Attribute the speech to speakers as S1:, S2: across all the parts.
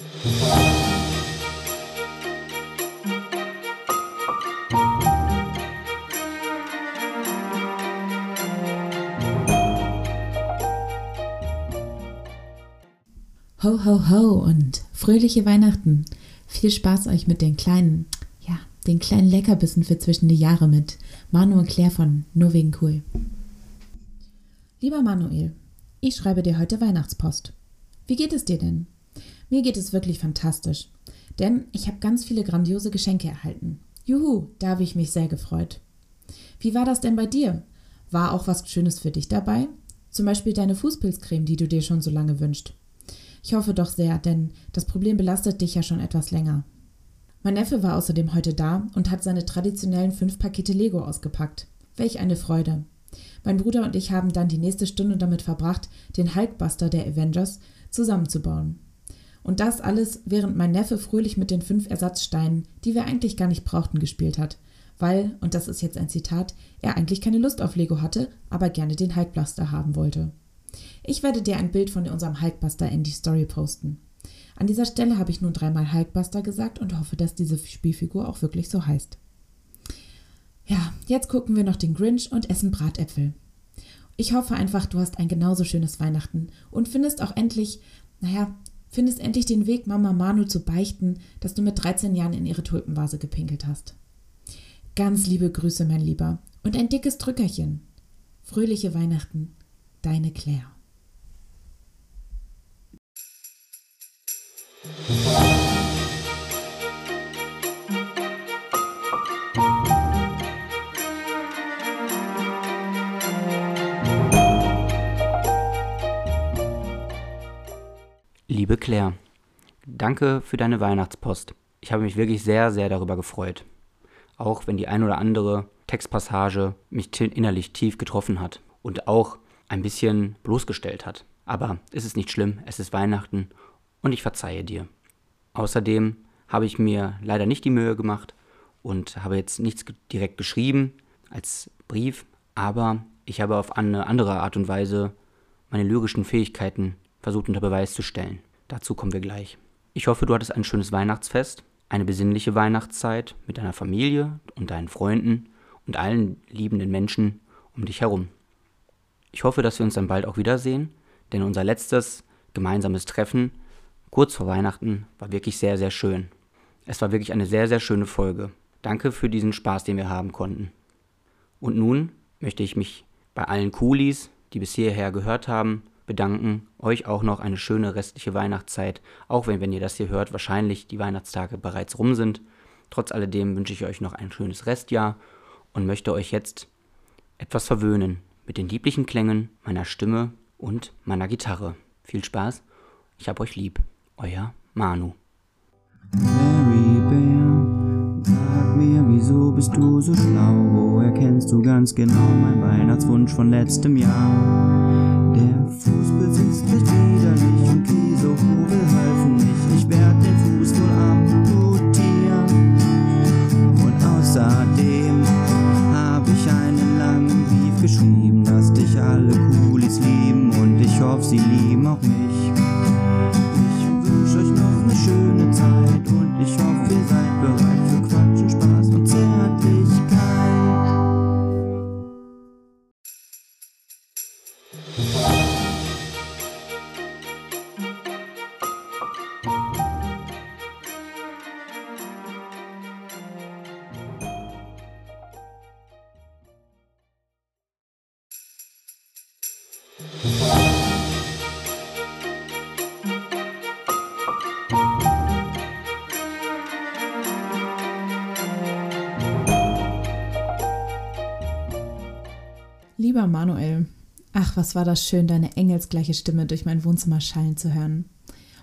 S1: Ho, ho, ho und fröhliche Weihnachten. Viel Spaß euch mit den kleinen, ja, den kleinen Leckerbissen für zwischen die Jahre mit Manu und Claire von Nur wegen cool. Lieber Manuel, ich schreibe dir heute Weihnachtspost. Wie geht es dir denn? Mir geht es wirklich fantastisch, denn ich habe ganz viele grandiose Geschenke erhalten. Juhu, da habe ich mich sehr gefreut. Wie war das denn bei dir? War auch was Schönes für dich dabei? Zum Beispiel deine Fußpilzcreme, die du dir schon so lange wünschst. Ich hoffe doch sehr, denn das Problem belastet dich ja schon etwas länger. Mein Neffe war außerdem heute da und hat seine traditionellen fünf Pakete Lego ausgepackt. Welch eine Freude. Mein Bruder und ich haben dann die nächste Stunde damit verbracht, den Hulkbuster der Avengers zusammenzubauen. Und das alles, während mein Neffe fröhlich mit den fünf Ersatzsteinen, die wir eigentlich gar nicht brauchten, gespielt hat. Weil, und das ist jetzt ein Zitat, er eigentlich keine Lust auf Lego hatte, aber gerne den Hulkbuster haben wollte. Ich werde dir ein Bild von unserem Hulkbuster in die Story posten. An dieser Stelle habe ich nun dreimal Hulkbuster gesagt und hoffe, dass diese Spielfigur auch wirklich so heißt. Ja, jetzt gucken wir noch den Grinch und essen Bratäpfel. Ich hoffe einfach, du hast ein genauso schönes Weihnachten und findest auch endlich, naja, findest endlich den Weg, Mama Manu zu beichten, dass du mit 13 Jahren in ihre Tulpenvase gepinkelt hast. Ganz liebe Grüße, mein Lieber, und ein dickes Drückerchen. Fröhliche Weihnachten, deine Claire.
S2: Liebe Claire, danke für deine Weihnachtspost. Ich habe mich wirklich sehr, sehr darüber gefreut. Auch wenn die ein oder andere Textpassage mich innerlich tief getroffen hat und auch ein bisschen bloßgestellt hat. Aber es ist nicht schlimm, es ist Weihnachten und ich verzeihe dir. Außerdem habe ich mir leider nicht die Mühe gemacht und habe jetzt nichts direkt geschrieben als Brief, aber ich habe auf eine andere Art und Weise meine lyrischen Fähigkeiten versucht unter Beweis zu stellen. Dazu kommen wir gleich. Ich hoffe, du hattest ein schönes Weihnachtsfest, eine besinnliche Weihnachtszeit mit deiner Familie und deinen Freunden und allen liebenden Menschen um dich herum. Ich hoffe, dass wir uns dann bald auch wiedersehen, denn unser letztes gemeinsames Treffen kurz vor Weihnachten war wirklich sehr, sehr schön. Es war wirklich eine sehr, sehr schöne Folge. Danke für diesen Spaß, den wir haben konnten. Und nun möchte ich mich bei allen Coolies, die bis hierher gehört haben, bedanken. Euch auch noch eine schöne restliche Weihnachtszeit, auch wenn, wenn ihr das hier hört, wahrscheinlich die Weihnachtstage bereits rum sind. Trotz alledem wünsche ich euch noch ein schönes Restjahr und möchte euch jetzt etwas verwöhnen mit den lieblichen Klängen meiner Stimme und meiner Gitarre. Viel Spaß, ich hab euch lieb. Euer Manu.
S3: Mary Bear, sag mir, wieso bist du so schlau? Erkennst du ganz genau mein Weihnachtswunsch von letztem Jahr? Der Fuß besitzt nicht widerlich und Käsehobel halfen nicht. Ich werd den Fuß wohl amputieren. Und außerdem hab ich einen langen Brief geschrieben, dass dich alle Coolies lieben und ich hoffe, sie lieben auch mich wünsche euch noch eine schöne Zeit und ich hoffe,
S1: was war das schön, deine engelsgleiche Stimme durch mein Wohnzimmer schallen zu hören.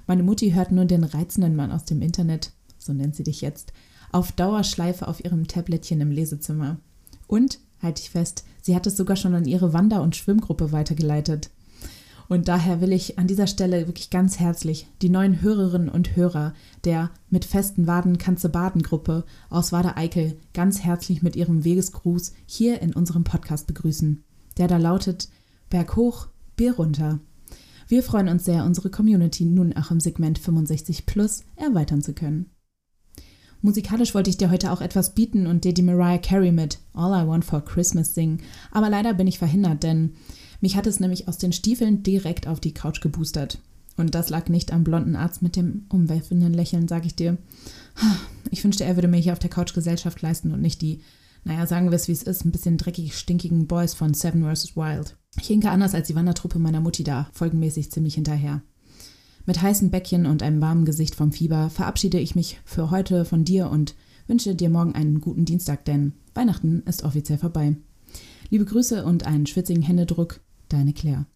S1: Meine Mutti hört nur den reizenden Mann aus dem Internet, so nennt sie dich jetzt, auf Dauerschleife auf ihrem Tablettchen im Lesezimmer. Und, halte ich fest, sie hat es sogar schon an ihre Wander- und Schwimmgruppe weitergeleitet. Und daher will ich an dieser Stelle wirklich ganz herzlich die neuen Hörerinnen und Hörer der mit festen Waden kannst baden Gruppe aus Wader-Eickel ganz herzlich mit ihrem Wegesgruß hier in unserem Podcast begrüßen, der da lautet Berg hoch, Bier runter. Wir freuen uns sehr, unsere Community nun auch im Segment 65 Plus erweitern zu können. Musikalisch wollte ich dir heute auch etwas bieten und dir die Mariah Carey mit All I Want for Christmas singen, aber leider bin ich verhindert, denn mich hat es nämlich aus den Stiefeln direkt auf die Couch geboostert. Und das lag nicht am blonden Arzt mit dem umwerfenden Lächeln, sag ich dir. Ich wünschte, er würde mir hier auf der Couch Gesellschaft leisten und nicht die, naja, sagen wir es wie es ist, ein bisschen dreckig stinkigen Boys von Seven vs. Wild. Ich hinke anders als die Wandertruppe meiner Mutti da, folgenmäßig ziemlich hinterher. Mit heißen Bäckchen und einem warmen Gesicht vom Fieber verabschiede ich mich für heute von dir und wünsche dir morgen einen guten Dienstag, denn Weihnachten ist offiziell vorbei. Liebe Grüße und einen schwitzigen Händedruck, deine Claire.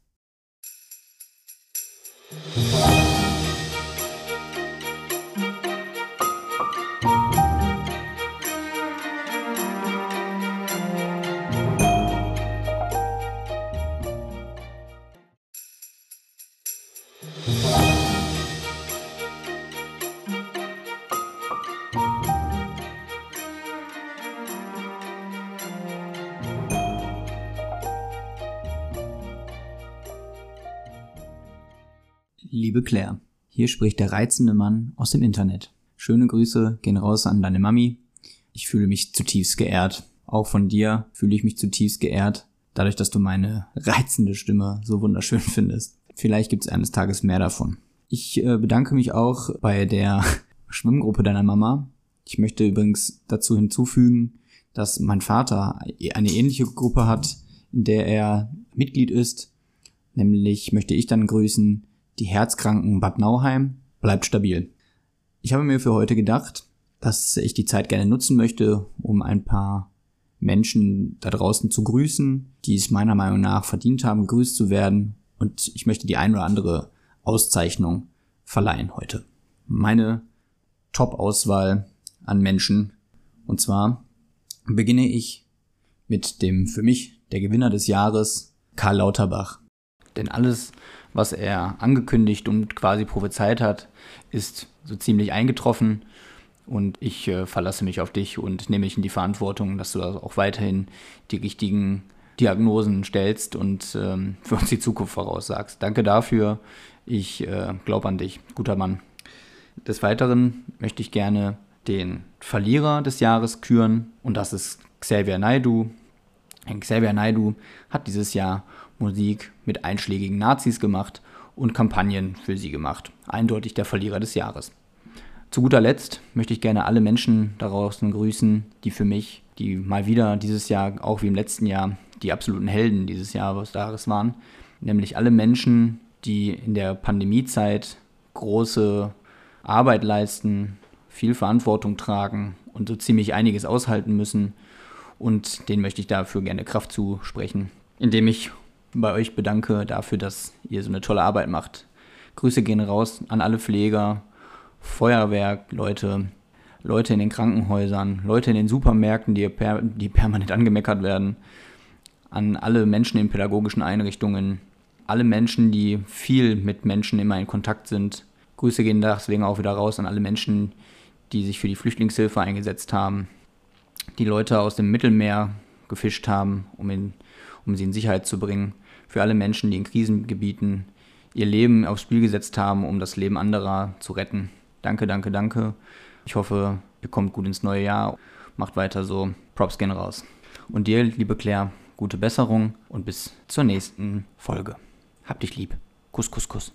S2: Liebe Claire, hier spricht der reizende Mann aus dem Internet. Schöne Grüße gehen raus an deine Mami. Ich fühle mich zutiefst geehrt. Auch von dir fühle ich mich zutiefst geehrt, dadurch, dass du meine reizende Stimme so wunderschön findest. Vielleicht gibt es eines Tages mehr davon. Ich äh, bedanke mich auch bei der Schwimmgruppe deiner Mama. Ich möchte übrigens dazu hinzufügen, dass mein Vater eine ähnliche Gruppe hat, in der er Mitglied ist. Nämlich möchte ich dann grüßen die Herzkranken Bad Nauheim. Bleibt stabil. Ich habe mir für heute gedacht, dass ich die Zeit gerne nutzen möchte, um ein paar Menschen da draußen zu grüßen, die es meiner Meinung nach verdient haben, gegrüßt zu werden. Und ich möchte die ein oder andere Auszeichnung verleihen heute. Meine Top-Auswahl an Menschen. Und zwar beginne ich mit dem für mich der Gewinner des Jahres, Karl Lauterbach. Denn alles, was er angekündigt und quasi prophezeit hat, ist so ziemlich eingetroffen. Und ich äh, verlasse mich auf dich und nehme mich in die Verantwortung, dass du auch weiterhin die richtigen Diagnosen stellst und ähm, für uns die Zukunft voraussagst. Danke dafür. Ich äh, glaube an dich, guter Mann. Des Weiteren möchte ich gerne den Verlierer des Jahres küren und das ist Xavier Naidu. Xavier Naidu hat dieses Jahr Musik mit einschlägigen Nazis gemacht und Kampagnen für sie gemacht. Eindeutig der Verlierer des Jahres. Zu guter Letzt möchte ich gerne alle Menschen da draußen grüßen, die für mich, die mal wieder dieses Jahr, auch wie im letzten Jahr, die absoluten Helden dieses Jahres waren. Nämlich alle Menschen, die in der Pandemiezeit große Arbeit leisten, viel Verantwortung tragen und so ziemlich einiges aushalten müssen. Und denen möchte ich dafür gerne Kraft zusprechen, indem ich bei euch bedanke dafür, dass ihr so eine tolle Arbeit macht. Grüße gehen raus an alle Pfleger, Feuerwerk, Leute, Leute in den Krankenhäusern, Leute in den Supermärkten, die, per, die permanent angemeckert werden, an alle Menschen in pädagogischen Einrichtungen, alle Menschen, die viel mit Menschen immer in Kontakt sind. Grüße gehen deswegen auch wieder raus an alle Menschen, die sich für die Flüchtlingshilfe eingesetzt haben, die Leute aus dem Mittelmeer gefischt haben, um in um sie in Sicherheit zu bringen. Für alle Menschen, die in Krisengebieten ihr Leben aufs Spiel gesetzt haben, um das Leben anderer zu retten. Danke, danke, danke. Ich hoffe, ihr kommt gut ins neue Jahr. Macht weiter so. Props gehen raus. Und dir, liebe Claire, gute Besserung und bis zur nächsten Folge. Hab dich lieb. Kuss, Kuss, Kuss.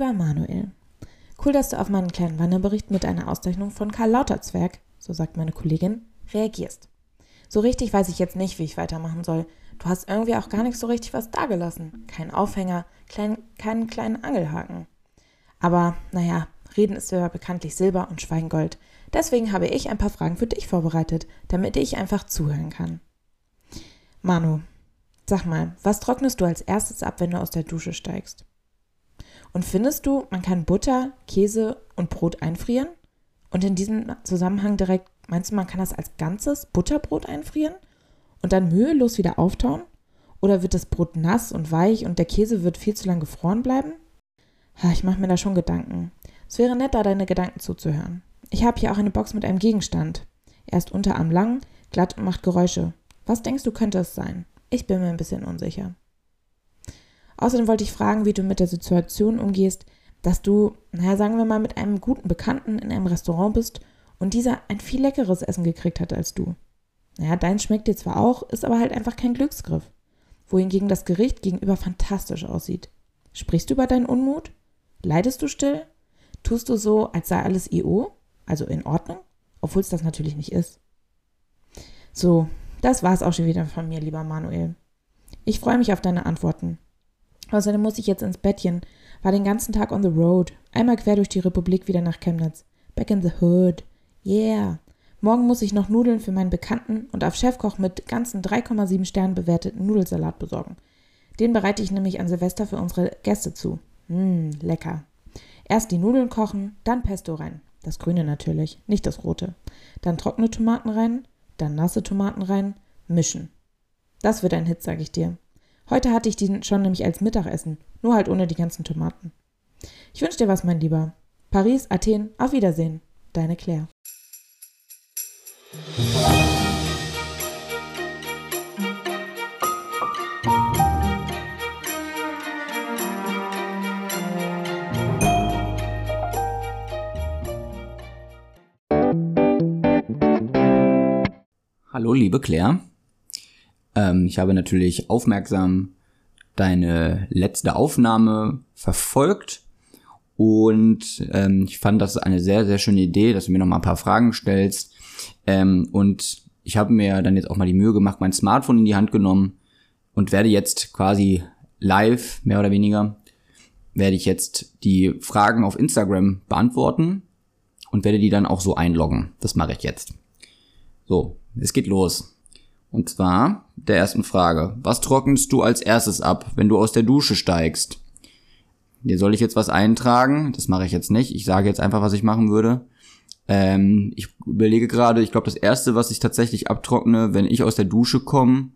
S1: Lieber Manuel, cool, dass du auf meinen kleinen Wanderbericht mit einer Auszeichnung von Karl Lauterzwerg, so sagt meine Kollegin, reagierst. So richtig weiß ich jetzt nicht, wie ich weitermachen soll. Du hast irgendwie auch gar nicht so richtig was dagelassen. Kein Aufhänger, klein, keinen kleinen Angelhaken. Aber naja, Reden ist ja bekanntlich Silber und Schweigen Gold. Deswegen habe ich ein paar Fragen für dich vorbereitet, damit ich einfach zuhören kann. Manu, Sag mal, was trocknest du als erstes ab, wenn du aus der Dusche steigst? Und findest du, man kann Butter, Käse und Brot einfrieren? Und in diesem Zusammenhang direkt, meinst du, man kann das als ganzes Butterbrot einfrieren und dann mühelos wieder auftauen? Oder wird das Brot nass und weich und der Käse wird viel zu lang gefroren bleiben? Ha, ich mache mir da schon Gedanken. Es wäre nett, da deine Gedanken zuzuhören. Ich habe hier auch eine Box mit einem Gegenstand. Er ist unterarm lang, glatt und macht Geräusche. Was denkst du, könnte es sein? Ich bin mir ein bisschen unsicher. Außerdem wollte ich fragen, wie du mit der Situation umgehst, dass du, naja, sagen wir mal, mit einem guten Bekannten in einem Restaurant bist und dieser ein viel leckeres Essen gekriegt hat als du. Naja, deins schmeckt dir zwar auch, ist aber halt einfach kein Glücksgriff. Wohingegen das Gericht gegenüber fantastisch aussieht. Sprichst du über deinen Unmut? Leidest du still? Tust du so, als sei alles IO, also in Ordnung, obwohl es das natürlich nicht ist? So, das war's auch schon wieder von mir, lieber Manuel. Ich freue mich auf deine Antworten. Außerdem muss ich jetzt ins Bettchen, war den ganzen Tag on the road, einmal quer durch die Republik wieder nach Chemnitz. Back in the hood. Yeah. Morgen muss ich noch Nudeln für meinen Bekannten und auf Chefkoch mit ganzen 3,7 Sternen bewerteten Nudelsalat besorgen. Den bereite ich nämlich an Silvester für unsere Gäste zu. Mmm, lecker. Erst die Nudeln kochen, dann Pesto rein. Das grüne natürlich, nicht das rote. Dann trockene Tomaten rein, dann nasse Tomaten rein, mischen. Das wird ein Hit, sag ich dir. Heute hatte ich diesen schon nämlich als Mittagessen, nur halt ohne die ganzen Tomaten. Ich wünsche dir was, mein Lieber. Paris, Athen, auf Wiedersehen. Deine Claire.
S2: Hallo, liebe Claire. Ähm, ich habe natürlich aufmerksam deine letzte Aufnahme verfolgt und ähm, ich fand das eine sehr, sehr schöne Idee, dass du mir noch mal ein paar Fragen stellst. Ähm, und ich habe mir dann jetzt auch mal die Mühe gemacht, mein Smartphone in die Hand genommen und werde jetzt quasi live, mehr oder weniger, werde ich jetzt die Fragen auf Instagram beantworten und werde die dann auch so einloggen. Das mache ich jetzt. So, es geht los. Und zwar der ersten Frage. Was trocknest du als erstes ab, wenn du aus der Dusche steigst? Hier soll ich jetzt was eintragen? Das mache ich jetzt nicht. Ich sage jetzt einfach, was ich machen würde. Ähm, ich überlege gerade, ich glaube, das erste, was ich tatsächlich abtrockne, wenn ich aus der Dusche komme,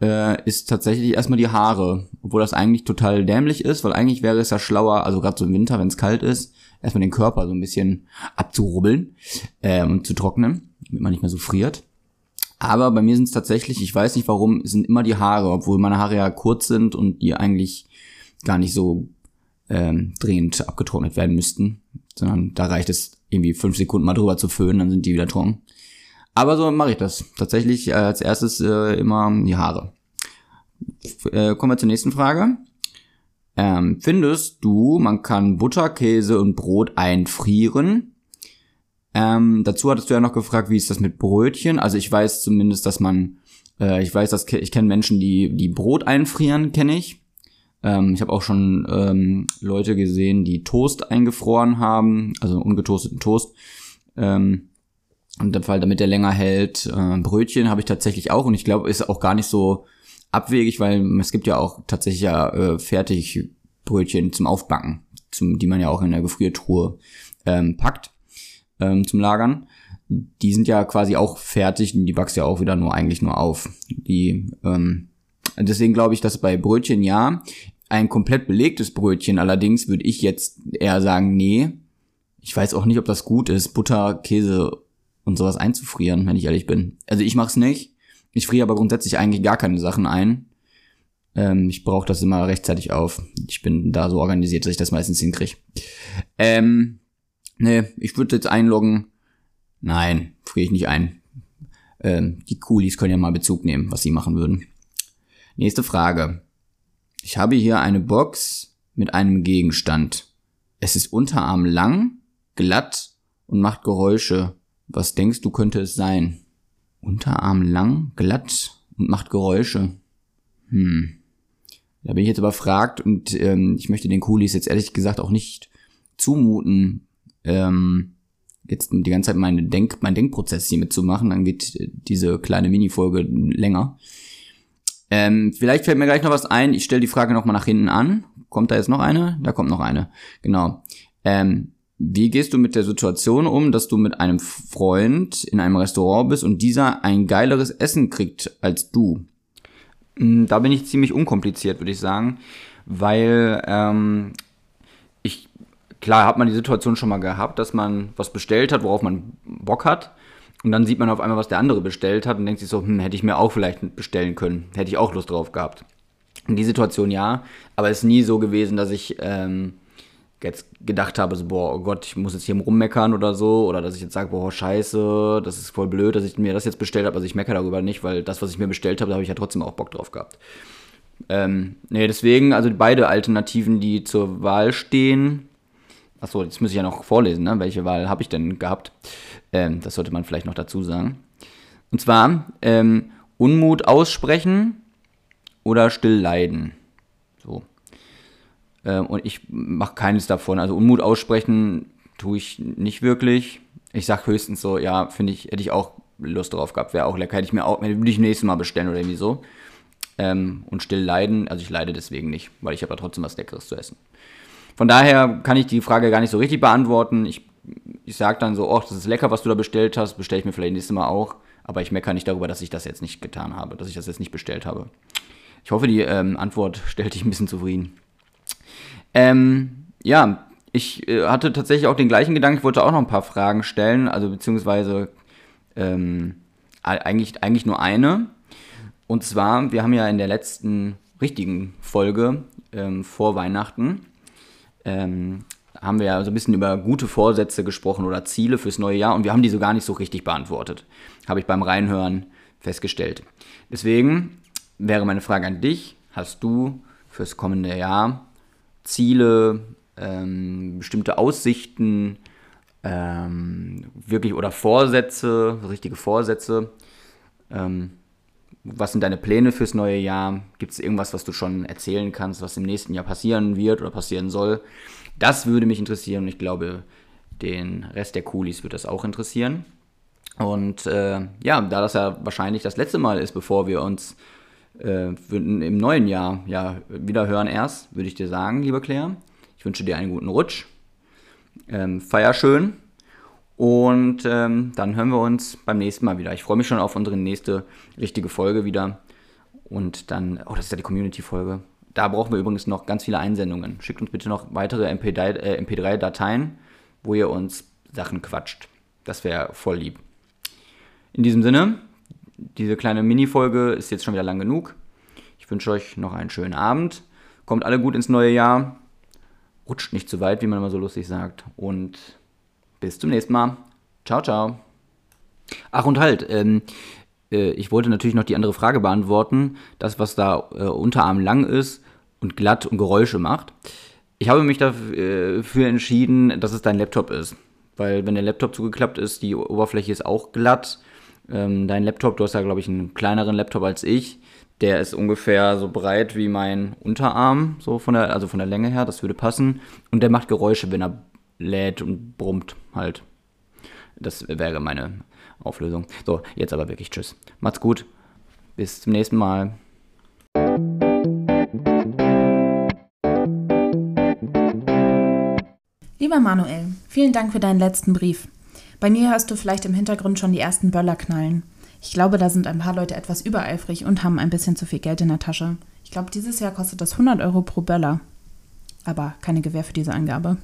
S2: äh, ist tatsächlich erstmal die Haare. Obwohl das eigentlich total dämlich ist, weil eigentlich wäre es ja schlauer, also gerade so im Winter, wenn es kalt ist, erstmal den Körper so ein bisschen abzurubbeln äh, und zu trocknen, damit man nicht mehr so friert. Aber bei mir sind es tatsächlich, ich weiß nicht warum, sind immer die Haare, obwohl meine Haare ja kurz sind und die eigentlich gar nicht so ähm, dringend abgetrocknet werden müssten, sondern da reicht es irgendwie fünf Sekunden mal drüber zu föhnen, dann sind die wieder trocken. Aber so mache ich das. Tatsächlich äh, als erstes äh, immer die Haare. F äh, kommen wir zur nächsten Frage. Ähm, findest du, man kann Butter, Käse und Brot einfrieren? Ähm, dazu hattest du ja noch gefragt, wie ist das mit Brötchen? Also ich weiß zumindest, dass man, äh, ich weiß, dass ich kenne Menschen, die die Brot einfrieren, kenne ich. Ähm, ich habe auch schon ähm, Leute gesehen, die Toast eingefroren haben, also ungetoasteten Toast. Ähm, und der Fall, damit der länger hält. Äh, Brötchen habe ich tatsächlich auch und ich glaube, ist auch gar nicht so abwegig, weil es gibt ja auch tatsächlich ja äh, fertig Brötchen zum Aufbacken, zum, die man ja auch in der Gefriertruhe ähm, packt ähm, zum Lagern. Die sind ja quasi auch fertig und die backst ja auch wieder nur eigentlich nur auf. Die, ähm, deswegen glaube ich, dass bei Brötchen ja, ein komplett belegtes Brötchen allerdings würde ich jetzt eher sagen, nee. Ich weiß auch nicht, ob das gut ist, Butter, Käse und sowas einzufrieren, wenn ich ehrlich bin. Also ich mache es nicht. Ich friere aber grundsätzlich eigentlich gar keine Sachen ein. Ähm, ich brauche das immer rechtzeitig auf. Ich bin da so organisiert, dass ich das meistens hinkriege. Ähm, Nee, ich würde jetzt einloggen. Nein, friere ich nicht ein. Ähm, die Coolies können ja mal Bezug nehmen, was sie machen würden. Nächste Frage. Ich habe hier eine Box mit einem Gegenstand. Es ist Unterarm lang, glatt und macht Geräusche. Was denkst du könnte es sein? Unterarm lang, glatt und macht Geräusche. Hm. Da bin ich jetzt überfragt und ähm, ich möchte den Coolies jetzt ehrlich gesagt auch nicht zumuten, ähm, jetzt die ganze Zeit meine Denk, mein Denkprozess hier mitzumachen, dann wird diese kleine Mini-Folge länger.
S3: Ähm, vielleicht fällt mir gleich noch was ein. Ich stelle die Frage nochmal nach hinten an. Kommt da jetzt noch eine? Da kommt noch eine. Genau. Ähm, wie gehst du mit der Situation um, dass du mit einem Freund in einem Restaurant bist und dieser ein geileres Essen kriegt als du?
S2: Mm, da bin ich ziemlich unkompliziert, würde ich sagen, weil ähm, klar hat man die Situation schon mal gehabt, dass man was bestellt hat, worauf man Bock hat. Und dann sieht man auf einmal, was der andere bestellt hat und denkt sich so, hm, hätte ich mir auch vielleicht bestellen können. Hätte ich auch Lust drauf gehabt. In die Situation ja, aber es ist nie so gewesen, dass ich ähm, jetzt gedacht habe, so, boah, oh Gott, ich muss jetzt hier rummeckern oder so, oder dass ich jetzt sage, boah, scheiße, das ist voll blöd, dass ich mir das jetzt bestellt habe. Also ich meckere darüber nicht, weil das, was ich mir bestellt habe, da habe ich ja trotzdem auch Bock drauf gehabt. Ähm, nee, deswegen, also beide Alternativen, die zur Wahl stehen. Achso, jetzt muss ich ja noch vorlesen, ne? welche Wahl habe ich denn gehabt? Ähm, das sollte man vielleicht noch dazu sagen. Und zwar ähm, Unmut aussprechen oder still leiden. So. Ähm, und ich mache keines davon. Also Unmut aussprechen tue ich nicht wirklich. Ich sage höchstens so, ja, finde ich, hätte ich auch Lust drauf gehabt, wäre auch lecker. Hätte ich mir auch, würde ich nächstes Mal bestellen oder irgendwie so. Ähm, und still leiden, also ich leide deswegen nicht, weil ich habe ja trotzdem was Leckeres zu essen. Von daher kann ich die Frage gar nicht so richtig beantworten. Ich, ich sage dann so, oh, das ist lecker, was du da bestellt hast, bestelle ich mir vielleicht nächstes Mal auch. Aber ich meckere nicht darüber, dass ich das jetzt nicht getan habe, dass ich das jetzt nicht bestellt habe. Ich hoffe, die ähm, Antwort stellt dich ein bisschen zufrieden. Ähm, ja, ich äh, hatte tatsächlich auch den gleichen Gedanken, ich wollte auch noch ein paar Fragen stellen, also beziehungsweise ähm, eigentlich, eigentlich nur eine. Und zwar, wir haben ja in der letzten richtigen Folge ähm, vor Weihnachten, ähm, haben wir ja so ein bisschen über gute Vorsätze gesprochen oder Ziele fürs neue Jahr und wir haben die so gar nicht so richtig beantwortet. Habe ich beim Reinhören festgestellt. Deswegen wäre meine Frage an dich, hast du fürs kommende Jahr Ziele, ähm, bestimmte Aussichten, ähm, wirklich oder Vorsätze, richtige Vorsätze. Ähm, was sind deine Pläne fürs neue Jahr? Gibt es irgendwas, was du schon erzählen kannst, was im nächsten Jahr passieren wird oder passieren soll? Das würde mich interessieren und ich glaube, den Rest der Coolies wird das auch interessieren. Und äh, ja, da das ja wahrscheinlich das letzte Mal ist, bevor wir uns äh, im neuen Jahr ja wieder hören erst, würde ich dir sagen, lieber Claire. Ich wünsche dir einen guten Rutsch. Ähm, feier schön. Und ähm, dann hören wir uns beim nächsten Mal wieder. Ich freue mich schon auf unsere nächste richtige Folge wieder. Und dann, oh, das ist ja die Community-Folge. Da brauchen wir übrigens noch ganz viele Einsendungen. Schickt uns bitte noch weitere MP3-Dateien, äh, wo ihr uns Sachen quatscht. Das wäre voll lieb. In diesem Sinne, diese kleine Mini-Folge ist jetzt schon wieder lang genug. Ich wünsche euch noch einen schönen Abend. Kommt alle gut ins neue Jahr. Rutscht nicht zu weit, wie man immer so lustig sagt. Und bis zum nächsten Mal. Ciao, ciao. Ach und halt, ähm, äh, ich wollte natürlich noch die andere Frage beantworten. Das, was da äh, Unterarm lang ist und glatt und Geräusche macht. Ich habe mich dafür äh, entschieden, dass es dein Laptop ist. Weil wenn der Laptop zugeklappt ist, die Oberfläche ist auch glatt ähm, dein Laptop, du hast ja, glaube ich, einen kleineren Laptop als ich. Der ist ungefähr so breit wie mein Unterarm, so von der, also von der Länge her, das würde passen. Und der macht Geräusche, wenn er lädt und brummt halt. Das wäre meine Auflösung. So, jetzt aber wirklich Tschüss. Macht's gut. Bis zum nächsten Mal.
S1: Lieber Manuel, vielen Dank für deinen letzten Brief. Bei mir hörst du vielleicht im Hintergrund schon die ersten Böller knallen. Ich glaube, da sind ein paar Leute etwas übereifrig und haben ein bisschen zu viel Geld in der Tasche. Ich glaube, dieses Jahr kostet das 100 Euro pro Böller. Aber keine Gewähr für diese Angabe.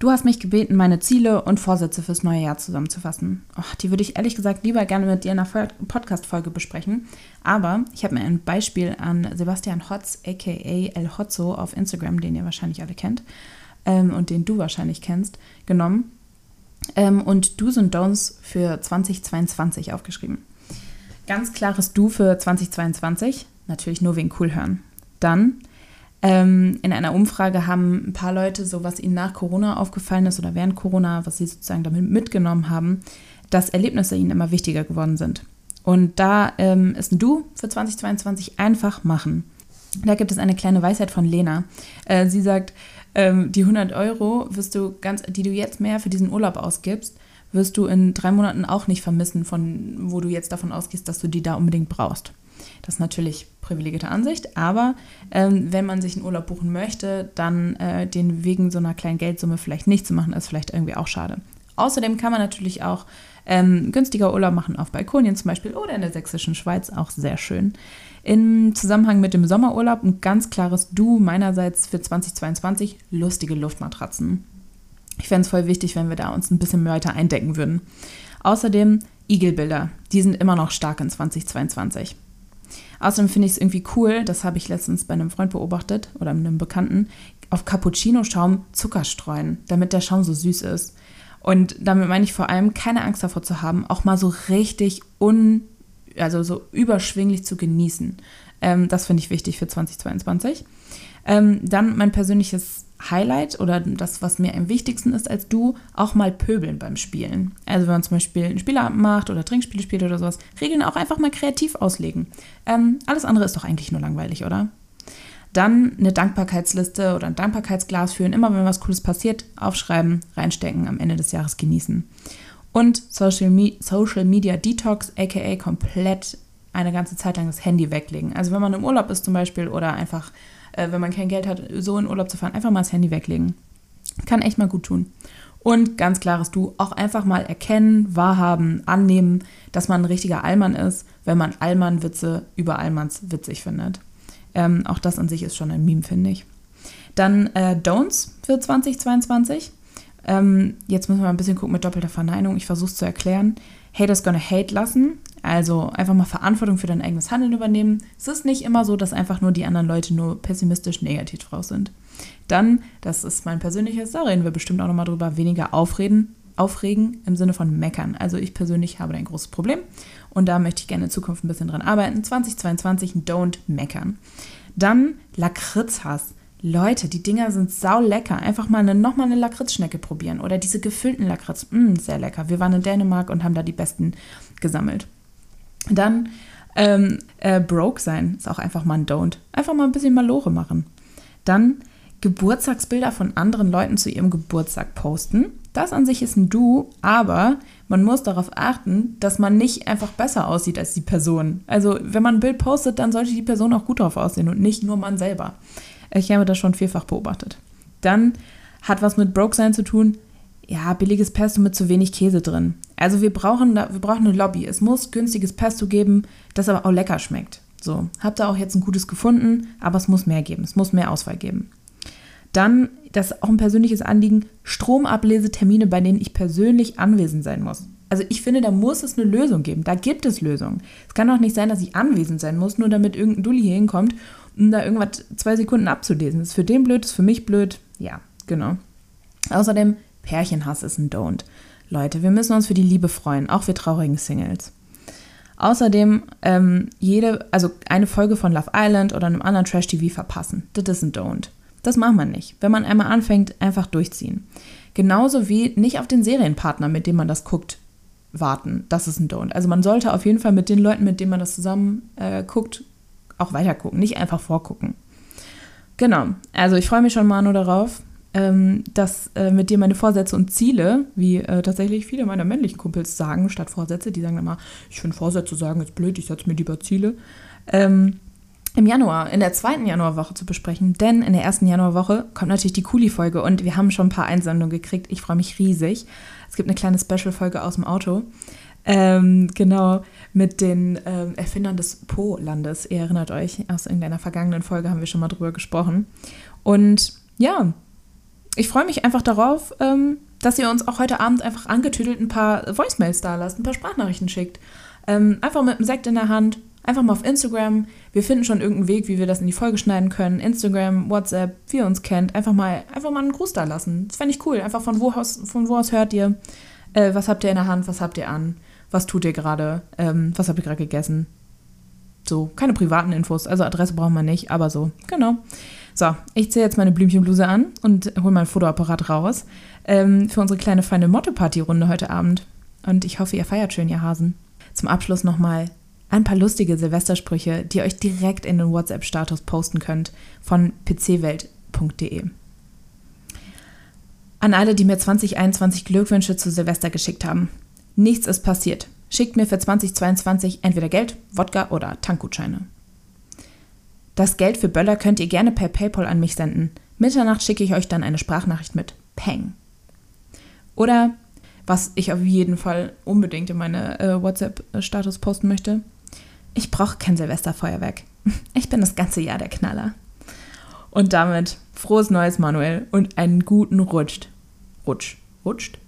S1: Du hast mich gebeten, meine Ziele und Vorsätze fürs neue Jahr zusammenzufassen. Och, die würde ich ehrlich gesagt lieber gerne mit dir in einer Podcast-Folge besprechen. Aber ich habe mir ein Beispiel an Sebastian Hotz, aka El Hotzo auf Instagram, den ihr wahrscheinlich alle kennt ähm, und den du wahrscheinlich kennst, genommen ähm, und Do's und Don'ts für 2022 aufgeschrieben. Ganz klares Du für 2022, natürlich nur wegen cool hören. Dann ähm, in einer Umfrage haben ein paar Leute so, was ihnen nach Corona aufgefallen ist oder während Corona, was sie sozusagen damit mitgenommen haben, dass Erlebnisse ihnen immer wichtiger geworden sind. Und da ähm, ist ein Du für 2022 einfach machen. Da gibt es eine kleine Weisheit von Lena. Äh, sie sagt, ähm, die 100 Euro wirst du ganz, die du jetzt mehr für diesen Urlaub ausgibst, wirst du in drei Monaten auch nicht vermissen, von wo du jetzt davon ausgehst, dass du die da unbedingt brauchst. Das ist natürlich privilegierte Ansicht, aber ähm, wenn man sich einen Urlaub buchen möchte, dann äh, den wegen so einer kleinen Geldsumme vielleicht nicht zu machen, ist vielleicht irgendwie auch schade. Außerdem kann man natürlich auch ähm, günstiger Urlaub machen auf Balkonien zum Beispiel oder in der sächsischen Schweiz, auch sehr schön. Im Zusammenhang mit dem Sommerurlaub ein ganz klares Du meinerseits für 2022, lustige Luftmatratzen. Ich fände es voll wichtig, wenn wir da uns ein bisschen weiter eindecken würden. Außerdem Igelbilder, die sind immer noch stark in 2022. Außerdem finde ich es irgendwie cool, das habe ich letztens bei einem Freund beobachtet oder einem Bekannten, auf Cappuccino-Schaum Zucker streuen, damit der Schaum so süß ist. Und damit meine ich vor allem, keine Angst davor zu haben, auch mal so richtig un, also so überschwinglich zu genießen. Ähm, das finde ich wichtig für 2022. Ähm, dann mein persönliches Highlight oder das, was mir am wichtigsten ist als du, auch mal pöbeln beim Spielen. Also wenn man zum Beispiel einen Spielabend macht oder Trinkspiele spielt oder sowas, Regeln auch einfach mal kreativ auslegen. Ähm, alles andere ist doch eigentlich nur langweilig, oder? Dann eine Dankbarkeitsliste oder ein Dankbarkeitsglas führen, immer wenn was Cooles passiert, aufschreiben, reinstecken, am Ende des Jahres genießen. Und Social, Me Social Media Detox, aka komplett eine ganze Zeit lang das Handy weglegen. Also wenn man im Urlaub ist zum Beispiel oder einfach äh, wenn man kein Geld hat, so in Urlaub zu fahren, einfach mal das Handy weglegen. Kann echt mal gut tun. Und ganz klares Du, auch einfach mal erkennen, wahrhaben, annehmen, dass man ein richtiger Allmann ist, wenn man Allmann-Witze über Allmanns witzig findet. Ähm, auch das an sich ist schon ein Meme, finde ich. Dann äh, Don'ts für 2022. Ähm, jetzt müssen wir ein bisschen gucken mit doppelter Verneinung. Ich versuche es zu erklären. Haters gonna hate lassen. Also einfach mal Verantwortung für dein eigenes Handeln übernehmen. Es ist nicht immer so, dass einfach nur die anderen Leute nur pessimistisch negativ drauf sind. Dann, das ist mein persönliches, da reden wir bestimmt auch nochmal drüber, weniger aufreden, aufregen im Sinne von meckern. Also ich persönlich habe ein großes Problem und da möchte ich gerne in Zukunft ein bisschen dran arbeiten. 2022, don't meckern. Dann Lakritzhass. Leute, die Dinger sind sau lecker. Einfach mal eine, nochmal eine Lakritzschnecke probieren oder diese gefüllten Lakritz. Mm, sehr lecker. Wir waren in Dänemark und haben da die besten gesammelt. Dann ähm, äh, broke sein ist auch einfach mal ein Don't. Einfach mal ein bisschen Malore machen. Dann Geburtstagsbilder von anderen Leuten zu ihrem Geburtstag posten. Das an sich ist ein Du, aber man muss darauf achten, dass man nicht einfach besser aussieht als die Person. Also wenn man ein Bild postet, dann sollte die Person auch gut drauf aussehen und nicht nur man selber. Ich habe das schon vielfach beobachtet. Dann hat was mit Broke sein zu tun, ja, billiges Pesto mit zu wenig Käse drin. Also wir brauchen, da, wir brauchen eine Lobby. Es muss günstiges Pesto geben, das aber auch lecker schmeckt. So, habt ihr auch jetzt ein gutes gefunden, aber es muss mehr geben. Es muss mehr Auswahl geben. Dann, das ist auch ein persönliches Anliegen, Stromablesetermine, bei denen ich persönlich anwesend sein muss. Also ich finde, da muss es eine Lösung geben. Da gibt es Lösungen. Es kann doch nicht sein, dass ich anwesend sein muss, nur damit irgendein Dulli hier hinkommt, um da irgendwas zwei Sekunden abzulesen. Das ist für den blöd, ist für mich blöd. Ja, genau. Außerdem Pärchenhass ist ein Don't. Leute, wir müssen uns für die Liebe freuen, auch wir traurigen Singles. Außerdem ähm, jede, also eine Folge von Love Island oder einem anderen Trash-TV verpassen. Das ist ein Don't. Das macht man nicht. Wenn man einmal anfängt, einfach durchziehen. Genauso wie nicht auf den Serienpartner, mit dem man das guckt, warten. Das ist ein Don't. Also man sollte auf jeden Fall mit den Leuten, mit denen man das zusammen äh, guckt, auch weiter gucken, nicht einfach vorgucken. Genau. Also ich freue mich schon mal nur darauf ähm, dass äh, mit dir meine Vorsätze und Ziele, wie äh, tatsächlich viele meiner männlichen Kumpels sagen, statt Vorsätze, die sagen immer, ich finde Vorsätze sagen ist blöd, ich setze mir lieber Ziele, ähm, im Januar, in der zweiten Januarwoche zu besprechen, denn in der ersten Januarwoche kommt natürlich die Kuli-Folge und wir haben schon ein paar Einsendungen gekriegt. Ich freue mich riesig. Es gibt eine kleine Special-Folge aus dem Auto. Ähm, genau, mit den ähm, Erfindern des Po-Landes. Ihr erinnert euch, aus irgendeiner vergangenen Folge haben wir schon mal drüber gesprochen. Und ja, ich freue mich einfach darauf, ähm, dass ihr uns auch heute Abend einfach angetüdelt ein paar Voicemails da lasst, ein paar Sprachnachrichten schickt. Ähm, einfach mit einem Sekt in der Hand, einfach mal auf Instagram. Wir finden schon irgendeinen Weg, wie wir das in die Folge schneiden können. Instagram, WhatsApp, wie ihr uns kennt. Einfach mal, einfach mal einen Gruß da lassen. Das fände ich cool. Einfach von wo aus, von wo aus hört ihr? Äh, was habt ihr in der Hand? Was habt ihr an? Was tut ihr gerade? Ähm, was habt ihr gerade gegessen? So, keine privaten Infos. Also Adresse brauchen wir nicht, aber so. Genau. So, ich ziehe jetzt meine Blümchenbluse an und hole mein Fotoapparat raus ähm, für unsere kleine feine Motto-Party-Runde heute Abend. Und ich hoffe, ihr feiert schön, ihr Hasen. Zum Abschluss nochmal ein paar lustige Silvestersprüche, die ihr euch direkt in den WhatsApp-Status posten könnt von pcwelt.de. An alle, die mir 2021 Glückwünsche zu Silvester geschickt haben. Nichts ist passiert.
S4: Schickt mir für 2022 entweder Geld, Wodka oder Tankgutscheine. Das Geld für Böller könnt ihr gerne per PayPal an mich senden. Mitternacht schicke ich euch dann eine Sprachnachricht mit Peng. Oder, was ich auf jeden Fall unbedingt in meine äh, WhatsApp-Status posten möchte, ich brauche kein Silvesterfeuerwerk. Ich bin das ganze Jahr der Knaller. Und damit frohes Neues, Manuel, und einen guten Rutscht. Rutsch. Rutscht?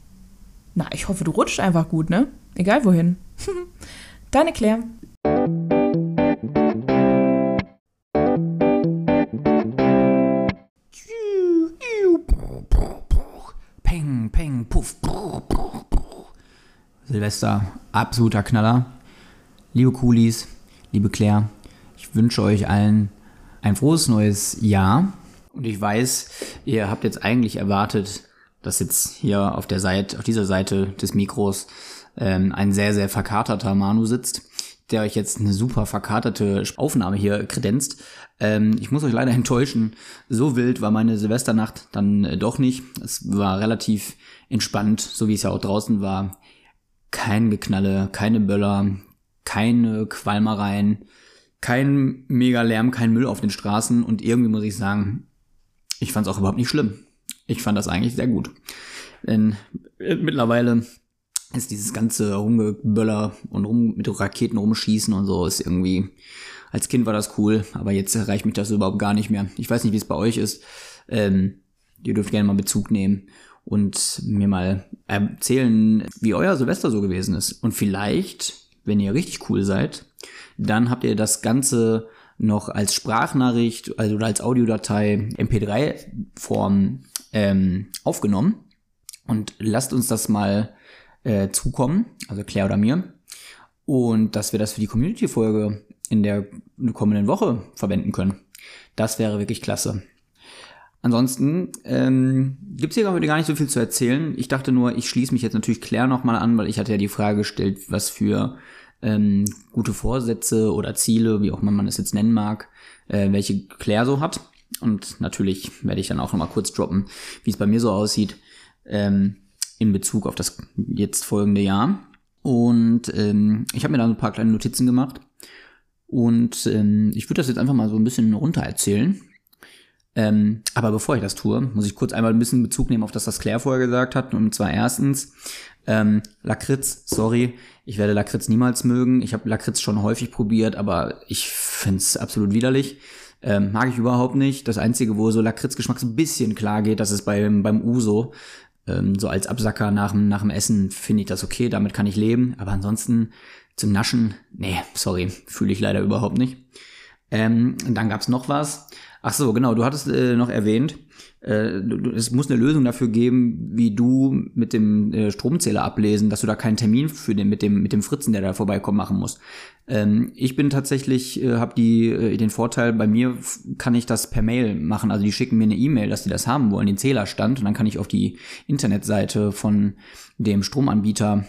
S4: Na, ich hoffe, du rutschst einfach gut, ne? Egal wohin. Deine Claire.
S2: Silvester, absoluter Knaller. Liebe Coolies, liebe Claire, ich wünsche euch allen ein frohes neues Jahr. Und ich weiß, ihr habt jetzt eigentlich erwartet, dass jetzt hier auf der Seite, auf dieser Seite des Mikros ähm, ein sehr, sehr verkaterter Manu sitzt, der euch jetzt eine super verkaterte Aufnahme hier kredenzt. Ähm, ich muss euch leider enttäuschen, so wild war meine Silvesternacht dann äh, doch nicht. Es war relativ entspannt, so wie es ja auch draußen war. Kein Geknalle, keine Böller, keine Qualmereien, kein mega Lärm, kein Müll auf den Straßen und irgendwie muss ich sagen, ich fand es auch überhaupt nicht schlimm. Ich fand das eigentlich sehr gut. Denn äh, mittlerweile ist dieses ganze Rumgeböller und rum, mit Raketen rumschießen und so ist irgendwie, als Kind war das cool, aber jetzt erreicht mich das überhaupt gar nicht mehr. Ich weiß nicht, wie es bei euch ist. Ähm, ihr dürft gerne mal Bezug nehmen und mir mal erzählen, wie euer Silvester so gewesen ist. Und vielleicht, wenn ihr richtig cool seid, dann habt ihr das Ganze noch als Sprachnachricht also oder als Audiodatei MP3-Form ähm, aufgenommen. Und lasst uns das mal äh, zukommen, also Claire oder mir. Und dass wir das für die Community-Folge in der kommenden Woche verwenden können. Das wäre wirklich klasse. Ansonsten ähm, gibt es hier gar nicht so viel zu erzählen. Ich dachte nur, ich schließe mich jetzt natürlich Claire nochmal an, weil ich hatte ja die Frage gestellt, was für ähm, gute Vorsätze oder Ziele, wie auch immer man es jetzt nennen mag, äh, welche Claire so hat. Und natürlich werde ich dann auch nochmal kurz droppen, wie es bei mir so aussieht ähm, in Bezug auf das jetzt folgende Jahr. Und ähm, ich habe mir da ein paar kleine Notizen gemacht. Und ähm, ich würde das jetzt einfach mal so ein bisschen runter erzählen. Ähm, aber bevor ich das tue, muss ich kurz einmal ein bisschen Bezug nehmen auf das, was Claire vorher gesagt hat. Und zwar erstens, ähm, Lakritz, sorry, ich werde Lakritz niemals mögen. Ich habe Lakritz schon häufig probiert, aber ich find's absolut widerlich. Ähm, mag ich überhaupt nicht. Das Einzige, wo so Lakritzgeschmack so ein bisschen klar geht, das ist beim, beim Uso. Ähm, so als Absacker nach dem, nach dem Essen finde ich das okay, damit kann ich leben. Aber ansonsten zum Naschen, nee, sorry, fühle ich leider überhaupt nicht. Ähm, dann gab's noch was. Ach so, genau, du hattest äh, noch erwähnt, äh, es muss eine Lösung dafür geben, wie du mit dem äh, Stromzähler ablesen, dass du da keinen Termin für den mit dem mit dem Fritzen, der da vorbeikommt, machen musst. Ähm, ich bin tatsächlich, äh, habe die äh, den Vorteil, bei mir kann ich das per Mail machen. Also die schicken mir eine E-Mail, dass die das haben wollen, den Zählerstand, und dann kann ich auf die Internetseite von dem Stromanbieter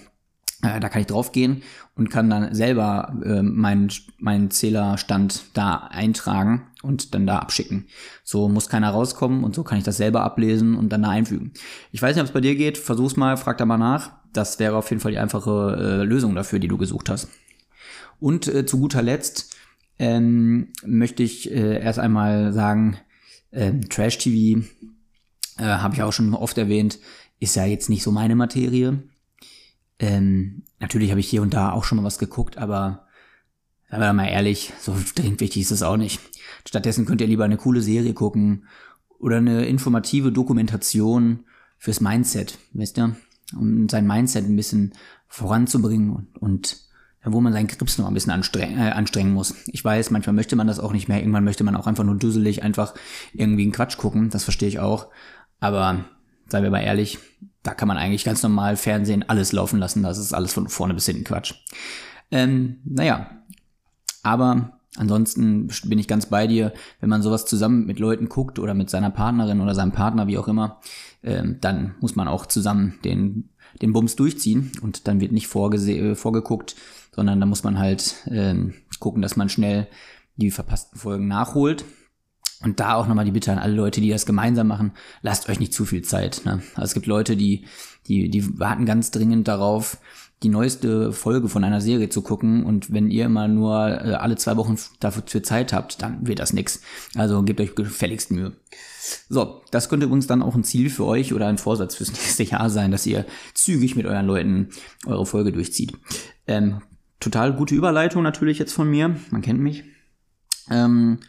S2: da kann ich draufgehen und kann dann selber äh, meinen, meinen Zählerstand da eintragen und dann da abschicken. So muss keiner rauskommen und so kann ich das selber ablesen und dann da einfügen. Ich weiß nicht, ob es bei dir geht, versuch's mal, frag da mal nach. Das wäre auf jeden Fall die einfache äh, Lösung dafür, die du gesucht hast. Und äh, zu guter Letzt ähm, möchte ich äh, erst einmal sagen, äh, Trash TV, äh, habe ich auch schon oft erwähnt, ist ja jetzt nicht so meine Materie ähm, natürlich habe ich hier und da auch schon mal was geguckt, aber seien wir mal ehrlich, so dringend wichtig ist es auch nicht. Stattdessen könnt ihr lieber eine coole Serie gucken oder eine informative Dokumentation fürs Mindset, wisst ihr? Um sein Mindset ein bisschen voranzubringen und, und wo man seinen Grips noch ein bisschen anstreng, äh, anstrengen muss. Ich weiß, manchmal möchte man das auch nicht mehr. Irgendwann möchte man auch einfach nur dusselig einfach irgendwie einen Quatsch gucken. Das verstehe ich auch. Aber seien wir mal ehrlich, da kann man eigentlich ganz normal Fernsehen alles laufen lassen. Das ist alles von vorne bis hinten Quatsch. Ähm, naja, aber ansonsten bin ich ganz bei dir, wenn man sowas zusammen mit Leuten guckt oder mit seiner Partnerin oder seinem Partner, wie auch immer, ähm, dann muss man auch zusammen den, den Bums durchziehen und dann wird nicht vorgese vorgeguckt, sondern da muss man halt ähm, gucken, dass man schnell die verpassten Folgen nachholt und da auch nochmal die Bitte an alle Leute, die das gemeinsam machen, lasst euch nicht zu viel Zeit. Ne? Also es gibt Leute, die, die, die warten ganz dringend darauf, die neueste Folge von einer Serie zu gucken und wenn ihr immer nur äh, alle zwei Wochen dafür Zeit habt, dann wird das nix. Also gebt euch gefälligst Mühe. So, das könnte übrigens dann auch ein Ziel für euch oder ein Vorsatz fürs nächste Jahr sein, dass ihr zügig mit euren Leuten eure Folge durchzieht. Ähm, total gute Überleitung natürlich jetzt von mir. Man kennt mich. Ähm,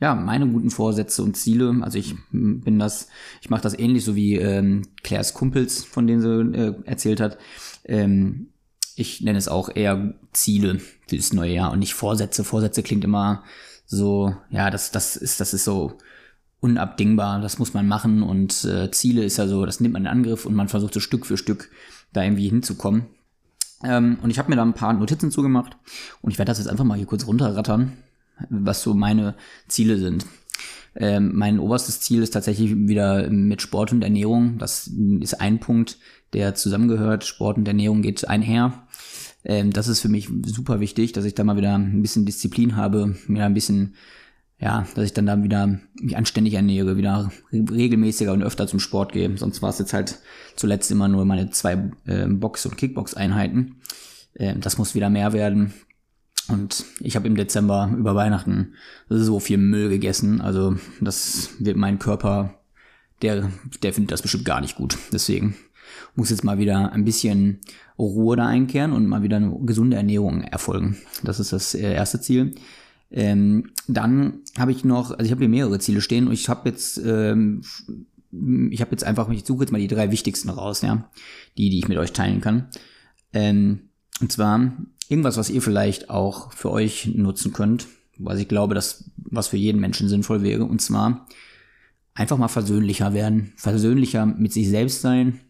S2: ja, meine guten Vorsätze und Ziele, also ich bin das, ich mache das ähnlich so wie ähm, Claires Kumpels, von denen sie äh, erzählt hat. Ähm, ich nenne es auch eher Ziele fürs neue Jahr und nicht Vorsätze. Vorsätze klingt immer so, ja, das, das ist, das ist so unabdingbar, das muss man machen und äh, Ziele ist ja so, das nimmt man in Angriff und man versucht so Stück für Stück da irgendwie hinzukommen. Ähm, und ich habe mir da ein paar Notizen zugemacht und ich werde das jetzt einfach mal hier kurz runterrattern was so meine Ziele sind. Ähm, mein oberstes Ziel ist tatsächlich wieder mit Sport und Ernährung. Das ist ein Punkt, der zusammengehört. Sport und Ernährung geht einher. Ähm, das ist für mich super wichtig, dass ich da mal wieder ein bisschen Disziplin habe, mir ein bisschen, ja, dass ich dann da wieder mich anständig ernähre, wieder regelmäßiger und öfter zum Sport gehe. Sonst war es jetzt halt zuletzt immer nur meine zwei äh, Box- und Kickbox-Einheiten. Ähm, das muss wieder mehr werden. Und ich habe im Dezember über Weihnachten so viel Müll gegessen. Also das wird mein Körper, der, der findet das bestimmt gar nicht gut. Deswegen muss jetzt mal wieder ein bisschen Ruhe da einkehren und mal wieder eine gesunde Ernährung erfolgen. Das ist das äh, erste Ziel. Ähm, dann habe ich noch, also ich habe hier mehrere Ziele stehen und ich habe jetzt, ähm, ich habe jetzt einfach, ich suche jetzt mal die drei wichtigsten raus, ja, die, die ich mit euch teilen kann. Ähm, und zwar irgendwas, was ihr vielleicht auch für euch nutzen könnt, was ich glaube, dass was für jeden Menschen sinnvoll wäre. Und zwar einfach mal versöhnlicher werden, versöhnlicher mit sich selbst sein.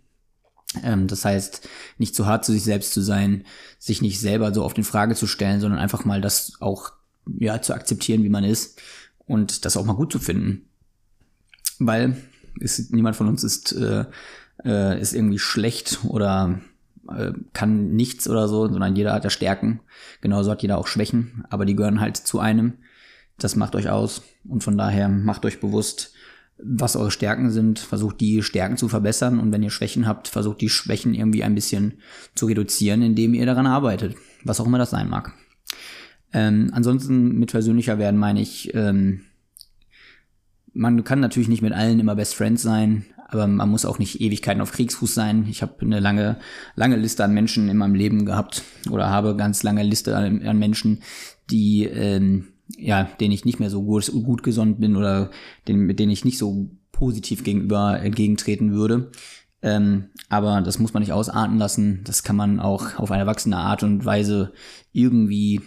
S2: Ähm, das heißt, nicht zu hart zu sich selbst zu sein, sich nicht selber so auf den Frage zu stellen, sondern einfach mal das auch ja zu akzeptieren, wie man ist und das auch mal gut zu finden. Weil ist, niemand von uns ist, äh, äh, ist irgendwie schlecht oder äh, kann nichts oder so, sondern jeder hat ja Stärken. Genauso hat jeder auch Schwächen, aber die gehören halt zu einem. Das macht euch aus und von daher macht euch bewusst, was eure Stärken sind, versucht die Stärken zu verbessern und wenn ihr Schwächen habt, versucht die Schwächen irgendwie ein bisschen zu reduzieren, indem ihr daran arbeitet, was auch immer das sein mag. Ähm, ansonsten mit persönlicher werden meine ich, ähm, man kann natürlich nicht mit allen immer Best Friends sein, aber man muss auch nicht Ewigkeiten auf Kriegsfuß sein. Ich habe eine lange, lange Liste an Menschen in meinem Leben gehabt oder habe ganz lange Liste an, an Menschen, die ähm, ja, denen ich nicht mehr so gut, gut gesonnen bin oder denen, mit denen ich nicht so positiv gegenüber entgegentreten würde. Ähm, aber das muss man nicht ausarten lassen. Das kann man auch auf eine erwachsene Art und Weise irgendwie,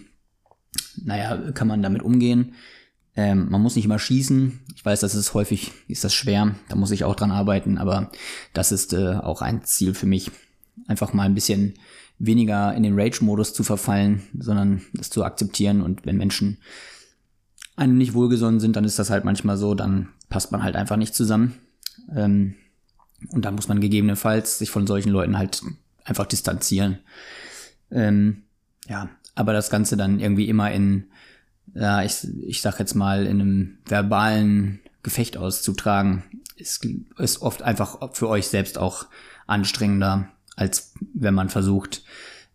S2: naja, kann man damit umgehen. Ähm, man muss nicht immer schießen. Ich weiß, das ist häufig, ist das schwer. Da muss ich auch dran arbeiten. Aber das ist äh, auch ein Ziel für mich. Einfach mal ein bisschen weniger in den Rage-Modus zu verfallen, sondern das zu akzeptieren. Und wenn Menschen einem nicht wohlgesonnen sind, dann ist das halt manchmal so, dann passt man halt einfach nicht zusammen. Ähm, und dann muss man gegebenenfalls sich von solchen Leuten halt einfach distanzieren. Ähm, ja, aber das Ganze dann irgendwie immer in ja, ich, ich sag jetzt mal, in einem verbalen Gefecht auszutragen, ist, ist oft einfach für euch selbst auch anstrengender, als wenn man versucht,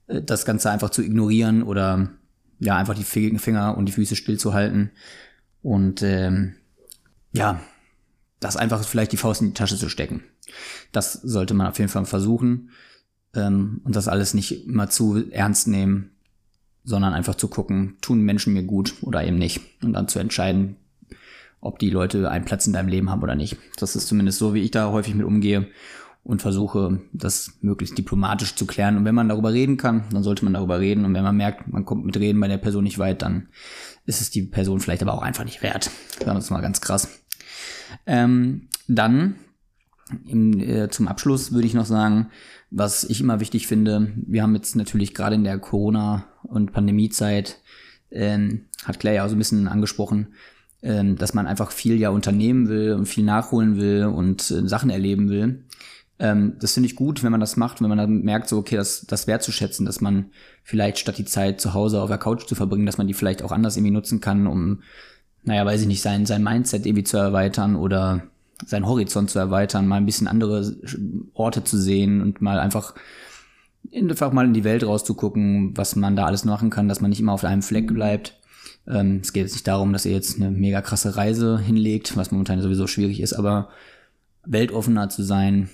S2: äh, das Ganze einfach zu ignorieren oder ja, einfach die Finger und die Füße stillzuhalten. Und ähm, ja, das einfach vielleicht die Faust in die Tasche zu stecken. Das sollte man auf jeden Fall versuchen. Ähm, und das alles nicht immer zu ernst nehmen, sondern einfach zu gucken, tun Menschen mir gut oder eben nicht. Und dann zu entscheiden, ob die Leute einen Platz in deinem Leben haben oder nicht. Das ist zumindest so, wie ich da häufig mit umgehe und versuche, das möglichst diplomatisch zu klären. Und wenn man darüber reden kann, dann sollte man darüber reden. Und wenn man merkt, man kommt mit Reden bei der Person nicht weit, dann ist es die Person vielleicht aber auch einfach nicht wert. Das ist mal ganz krass. Ähm, dann im, äh, zum Abschluss würde ich noch sagen, was ich immer wichtig finde, wir haben jetzt natürlich gerade in der Corona- und Pandemiezeit, ähm, hat Claire ja auch so ein bisschen angesprochen, ähm, dass man einfach viel ja unternehmen will und viel nachholen will und äh, Sachen erleben will. Ähm, das finde ich gut, wenn man das macht, wenn man dann merkt, so, okay, das, das wertzuschätzen, dass man vielleicht statt die Zeit zu Hause auf der Couch zu verbringen, dass man die vielleicht auch anders irgendwie nutzen kann, um, naja, weiß ich nicht, sein, sein Mindset irgendwie zu erweitern oder seinen Horizont zu erweitern, mal ein bisschen andere Orte zu sehen und mal einfach einfach mal in die Welt rauszugucken, was man da alles machen kann, dass man nicht immer auf einem Fleck bleibt. Ähm, es geht jetzt nicht darum, dass ihr jetzt eine mega krasse Reise hinlegt, was momentan sowieso schwierig ist, aber weltoffener zu sein,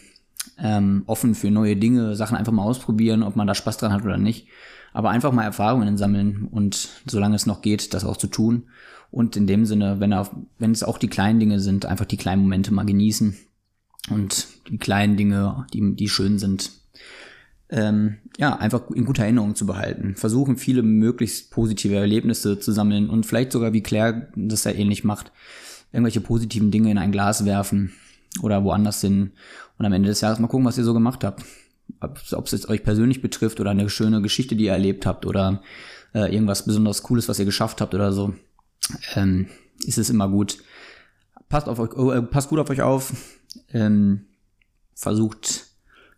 S2: ähm, offen für neue Dinge, Sachen einfach mal ausprobieren, ob man da Spaß dran hat oder nicht. Aber einfach mal Erfahrungen sammeln und solange es noch geht, das auch zu tun. Und in dem Sinne, wenn, er, wenn es auch die kleinen Dinge sind, einfach die kleinen Momente mal genießen. Und die kleinen Dinge, die, die schön sind, ähm, ja, einfach in guter Erinnerung zu behalten. Versuchen, viele möglichst positive Erlebnisse zu sammeln und vielleicht sogar, wie Claire das ja ähnlich macht, irgendwelche positiven Dinge in ein Glas werfen oder woanders hin und am Ende des Jahres mal gucken, was ihr so gemacht habt. Ob es jetzt euch persönlich betrifft oder eine schöne Geschichte, die ihr erlebt habt oder äh, irgendwas besonders Cooles, was ihr geschafft habt oder so, ähm, ist es immer gut. Passt, auf euch, äh, passt gut auf euch auf, ähm, versucht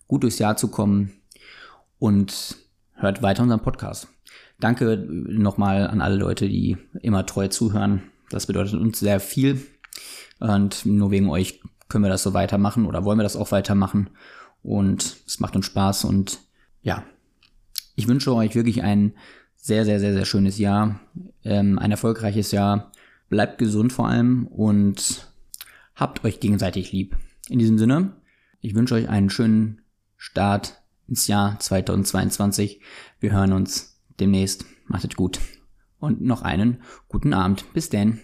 S2: gut durchs Jahr zu kommen und hört weiter unseren Podcast. Danke nochmal an alle Leute, die immer treu zuhören. Das bedeutet uns sehr viel. Und nur wegen euch können wir das so weitermachen oder wollen wir das auch weitermachen. Und es macht uns Spaß und ja, ich wünsche euch wirklich ein sehr, sehr, sehr, sehr schönes Jahr, ähm, ein erfolgreiches Jahr. Bleibt gesund vor allem und habt euch gegenseitig lieb. In diesem Sinne, ich wünsche euch einen schönen Start ins Jahr 2022. Wir hören uns demnächst. Macht es gut. Und noch einen guten Abend. Bis denn.